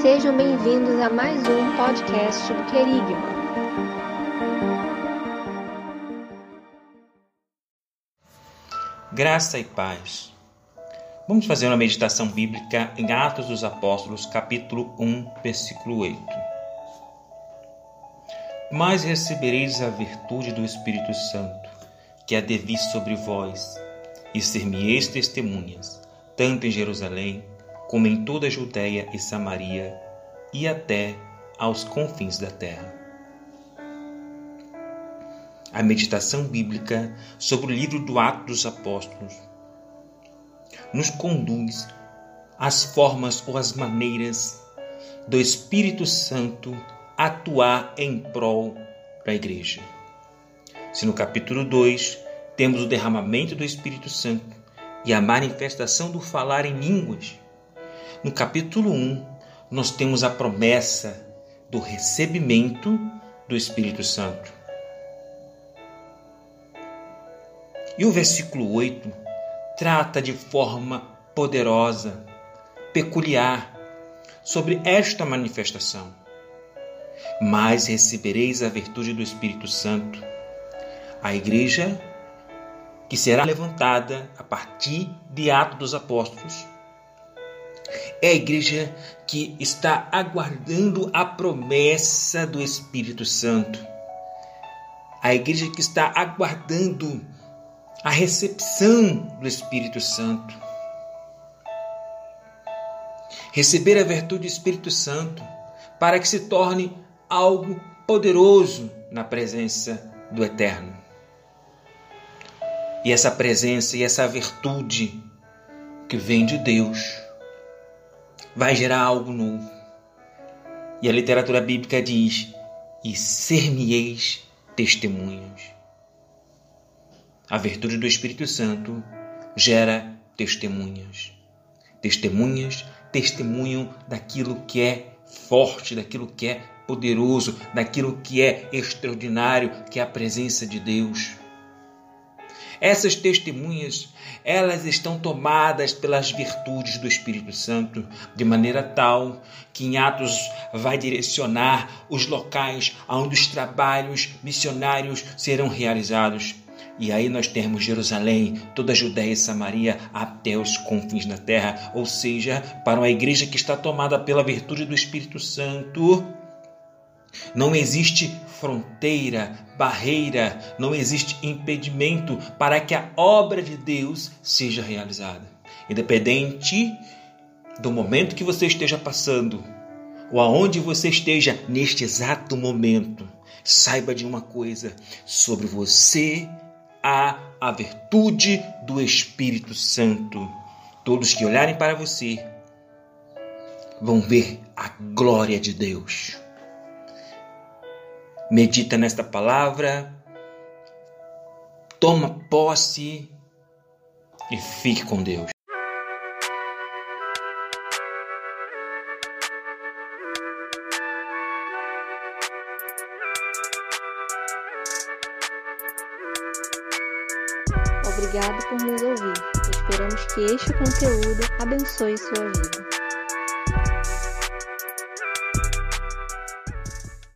Sejam bem-vindos a mais um podcast do Querigma. Graça e paz. Vamos fazer uma meditação bíblica em Atos dos Apóstolos, capítulo 1, versículo 8. Mas recebereis a virtude do Espírito Santo, que há de vir sobre vós, e ser-me-eis testemunhas, tanto em Jerusalém, como em toda a Judéia e Samaria e até aos confins da terra. A meditação bíblica sobre o livro do Atos dos Apóstolos nos conduz às formas ou às maneiras do Espírito Santo atuar em prol da igreja. Se no capítulo 2 temos o derramamento do Espírito Santo e a manifestação do falar em línguas, no capítulo 1, nós temos a promessa do recebimento do Espírito Santo. E o versículo 8 trata de forma poderosa, peculiar, sobre esta manifestação. Mas recebereis a virtude do Espírito Santo. A igreja que será levantada a partir de Atos dos Apóstolos é a igreja que está aguardando a promessa do Espírito Santo. A igreja que está aguardando a recepção do Espírito Santo. Receber a virtude do Espírito Santo para que se torne algo poderoso na presença do Eterno. E essa presença e essa virtude que vem de Deus vai gerar algo novo. E a literatura bíblica diz: e ser-me-eis testemunhas. A virtude do Espírito Santo gera testemunhas. Testemunhas testemunham daquilo que é forte, daquilo que é poderoso, daquilo que é extraordinário, que é a presença de Deus. Essas testemunhas, elas estão tomadas pelas virtudes do Espírito Santo, de maneira tal que em Atos vai direcionar os locais onde os trabalhos missionários serão realizados. E aí nós temos Jerusalém, toda a Judéia e Samaria até os confins da terra, ou seja, para uma igreja que está tomada pela virtude do Espírito Santo, não existe fronteira, barreira, não existe impedimento para que a obra de Deus seja realizada. Independente do momento que você esteja passando, ou aonde você esteja neste exato momento, saiba de uma coisa: sobre você há a virtude do Espírito Santo. Todos que olharem para você vão ver a glória de Deus. Medita nesta palavra, toma posse e fique com Deus. Obrigado por nos ouvir. Esperamos que este conteúdo abençoe sua vida.